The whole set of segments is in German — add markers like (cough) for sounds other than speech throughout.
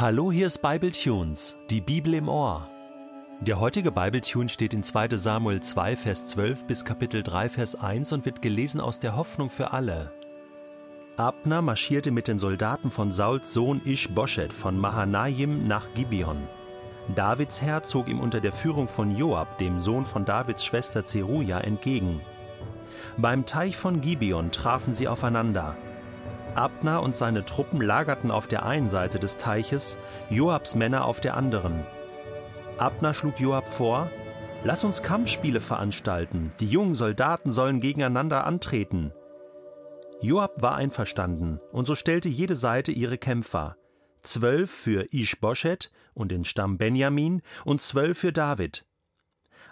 Hallo, hier ist Bible Tunes, die Bibel im Ohr. Der heutige Bible Tune steht in 2. Samuel 2, Vers 12 bis Kapitel 3, Vers 1 und wird gelesen aus der Hoffnung für alle. Abner marschierte mit den Soldaten von Sauls Sohn Ish-Boschet von Mahanaim nach Gibeon. Davids Herr zog ihm unter der Führung von Joab, dem Sohn von Davids Schwester Zeruja, entgegen. Beim Teich von Gibeon trafen sie aufeinander. Abner und seine Truppen lagerten auf der einen Seite des Teiches, Joabs Männer auf der anderen. Abner schlug Joab vor, Lass uns Kampfspiele veranstalten, die jungen Soldaten sollen gegeneinander antreten. Joab war einverstanden, und so stellte jede Seite ihre Kämpfer. Zwölf für Ish-Boschet und den Stamm Benjamin und zwölf für David.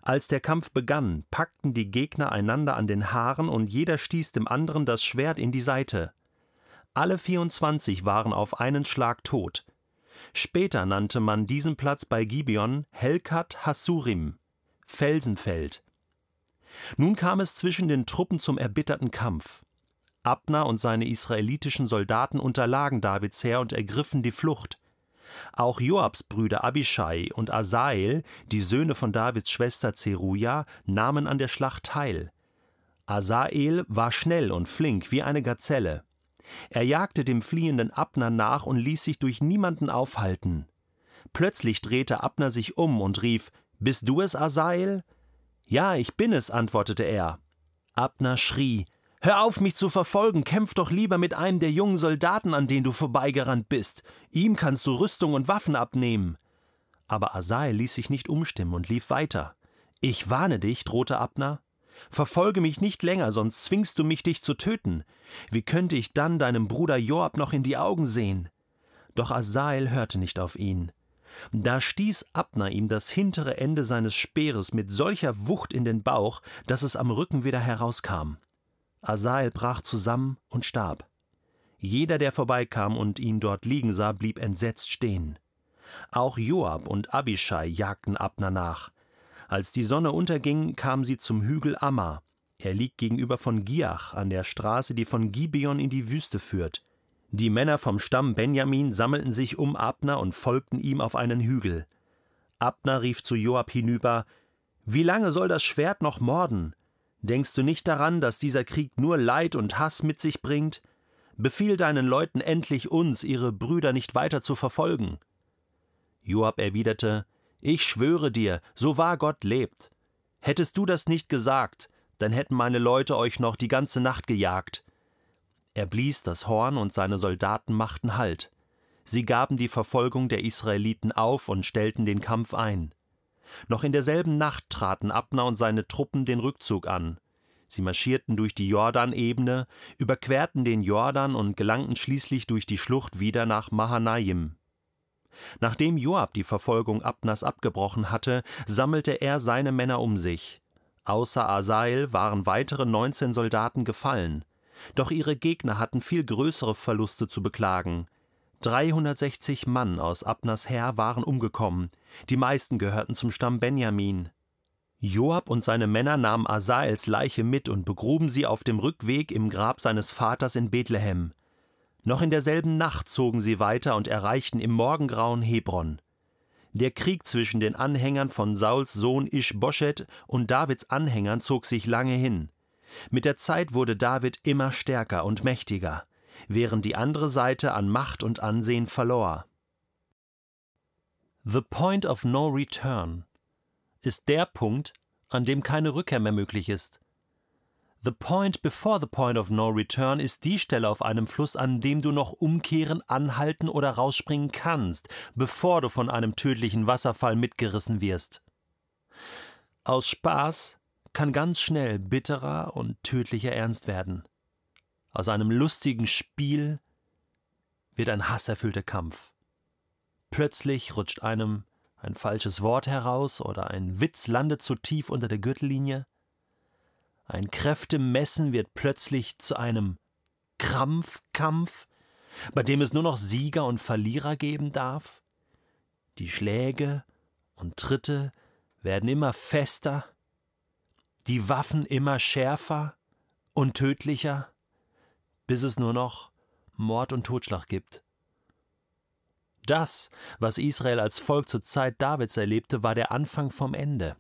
Als der Kampf begann, packten die Gegner einander an den Haaren und jeder stieß dem anderen das Schwert in die Seite. Alle 24 waren auf einen Schlag tot. Später nannte man diesen Platz bei Gibeon Helkat Hassurim, Felsenfeld. Nun kam es zwischen den Truppen zum erbitterten Kampf. Abner und seine israelitischen Soldaten unterlagen Davids Heer und ergriffen die Flucht. Auch Joabs Brüder Abishai und Asael, die Söhne von Davids Schwester Zeruja, nahmen an der Schlacht teil. Asael war schnell und flink wie eine Gazelle. Er jagte dem fliehenden Abner nach und ließ sich durch niemanden aufhalten. Plötzlich drehte Abner sich um und rief: Bist du es, Asael? Ja, ich bin es, antwortete er. Abner schrie: Hör auf, mich zu verfolgen, kämpf doch lieber mit einem der jungen Soldaten, an den du vorbeigerannt bist. Ihm kannst du Rüstung und Waffen abnehmen. Aber Asael ließ sich nicht umstimmen und lief weiter. Ich warne dich, drohte Abner. Verfolge mich nicht länger, sonst zwingst du mich, dich zu töten. Wie könnte ich dann deinem Bruder Joab noch in die Augen sehen? Doch Asael hörte nicht auf ihn. Da stieß Abner ihm das hintere Ende seines Speeres mit solcher Wucht in den Bauch, dass es am Rücken wieder herauskam. Asael brach zusammen und starb. Jeder, der vorbeikam und ihn dort liegen sah, blieb entsetzt stehen. Auch Joab und Abishai jagten Abner nach. Als die Sonne unterging, kamen sie zum Hügel Amma. Er liegt gegenüber von Giach an der Straße, die von Gibeon in die Wüste führt. Die Männer vom Stamm Benjamin sammelten sich um Abner und folgten ihm auf einen Hügel. Abner rief zu Joab hinüber: Wie lange soll das Schwert noch morden? Denkst du nicht daran, dass dieser Krieg nur Leid und Hass mit sich bringt? Befiehl deinen Leuten endlich uns, ihre Brüder nicht weiter zu verfolgen. Joab erwiderte: Ich schwöre dir, so wahr Gott lebt. Hättest du das nicht gesagt, dann hätten meine Leute euch noch die ganze Nacht gejagt. Er blies das Horn und seine Soldaten machten Halt. Sie gaben die Verfolgung der Israeliten auf und stellten den Kampf ein. Noch in derselben Nacht traten Abner und seine Truppen den Rückzug an. Sie marschierten durch die Jordanebene, überquerten den Jordan und gelangten schließlich durch die Schlucht wieder nach Mahanaim. Nachdem Joab die Verfolgung Abners abgebrochen hatte, sammelte er seine Männer um sich. Außer Asael waren weitere neunzehn Soldaten gefallen. Doch ihre Gegner hatten viel größere Verluste zu beklagen. 360 Mann aus Abners Heer waren umgekommen, die meisten gehörten zum Stamm Benjamin. Joab und seine Männer nahmen Asaels Leiche mit und begruben sie auf dem Rückweg im Grab seines Vaters in Bethlehem. Noch in derselben Nacht zogen sie weiter und erreichten im Morgengrauen Hebron. Der Krieg zwischen den Anhängern von Sauls Sohn Ischboschet und Davids Anhängern zog sich lange hin. Mit der Zeit wurde David immer stärker und mächtiger während die andere Seite an Macht und Ansehen verlor. The Point of No Return ist der Punkt, an dem keine Rückkehr mehr möglich ist. The point before the point of no return ist die Stelle auf einem Fluss, an dem du noch umkehren, anhalten oder rausspringen kannst, bevor du von einem tödlichen Wasserfall mitgerissen wirst. Aus Spaß kann ganz schnell bitterer und tödlicher Ernst werden. Aus einem lustigen Spiel wird ein hasserfüllter Kampf. Plötzlich rutscht einem ein falsches Wort heraus oder ein Witz landet zu tief unter der Gürtellinie. Ein Kräftemessen wird plötzlich zu einem Krampfkampf, bei dem es nur noch Sieger und Verlierer geben darf. Die Schläge und Tritte werden immer fester, die Waffen immer schärfer und tödlicher bis es nur noch Mord und Totschlag gibt. Das, was Israel als Volk zur Zeit Davids erlebte, war der Anfang vom Ende.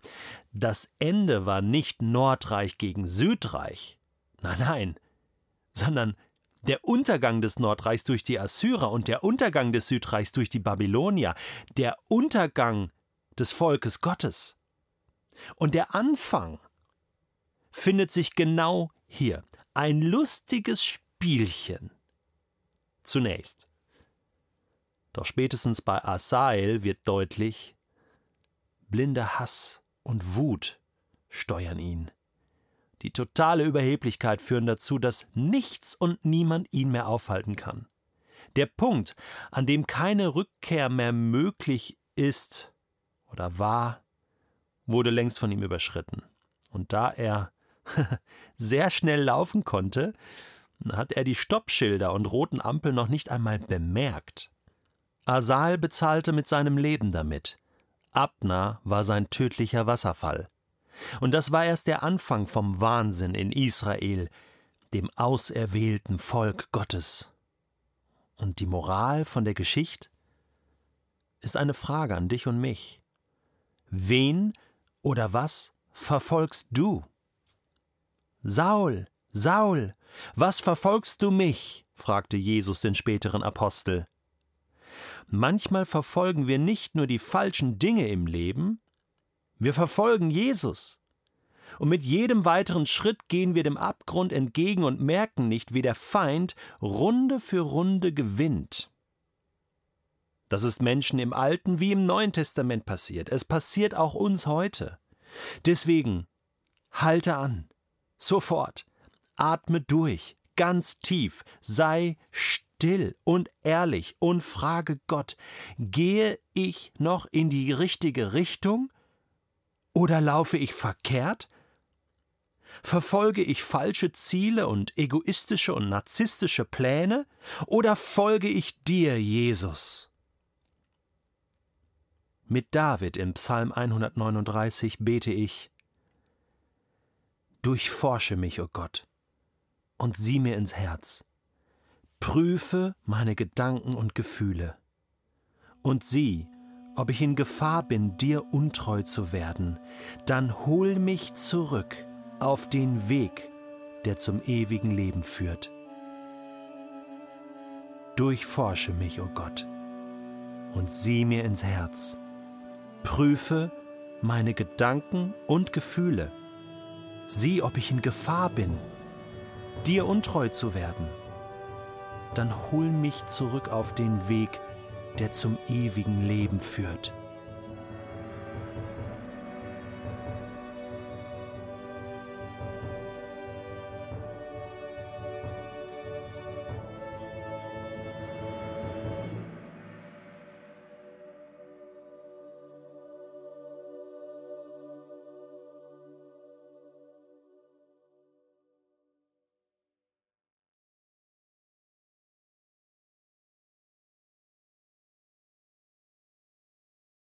Das Ende war nicht Nordreich gegen Südreich. Nein, nein, sondern der Untergang des Nordreichs durch die Assyrer und der Untergang des Südreichs durch die Babylonier, der Untergang des Volkes Gottes. Und der Anfang findet sich genau hier. Ein lustiges Spielchen. Zunächst. Doch spätestens bei Asael wird deutlich, blinder Hass und Wut steuern ihn. Die totale Überheblichkeit führen dazu, dass nichts und niemand ihn mehr aufhalten kann. Der Punkt, an dem keine Rückkehr mehr möglich ist oder war, wurde längst von ihm überschritten. Und da er (laughs) sehr schnell laufen konnte, hat er die Stoppschilder und roten Ampeln noch nicht einmal bemerkt. Asal bezahlte mit seinem Leben damit. Abner war sein tödlicher Wasserfall. Und das war erst der Anfang vom Wahnsinn in Israel, dem auserwählten Volk Gottes. Und die Moral von der Geschichte ist eine Frage an dich und mich. Wen oder was verfolgst du? Saul, Saul, was verfolgst du mich? fragte Jesus den späteren Apostel. Manchmal verfolgen wir nicht nur die falschen Dinge im Leben, wir verfolgen Jesus. Und mit jedem weiteren Schritt gehen wir dem Abgrund entgegen und merken nicht, wie der Feind Runde für Runde gewinnt. Das ist Menschen im Alten wie im Neuen Testament passiert. Es passiert auch uns heute. Deswegen halte an, sofort, atme durch, ganz tief, sei still still und ehrlich und frage Gott, gehe ich noch in die richtige Richtung oder laufe ich verkehrt? Verfolge ich falsche Ziele und egoistische und narzisstische Pläne oder folge ich dir, Jesus? Mit David im Psalm 139 bete ich Durchforsche mich, o oh Gott, und sieh mir ins Herz prüfe meine Gedanken und Gefühle und sieh, ob ich in Gefahr bin, dir untreu zu werden, dann hol mich zurück auf den Weg, der zum ewigen Leben führt. Durchforsche mich, o oh Gott, und sieh mir ins Herz. Prüfe meine Gedanken und Gefühle. Sieh, ob ich in Gefahr bin, dir untreu zu werden dann hol mich zurück auf den Weg, der zum ewigen Leben führt.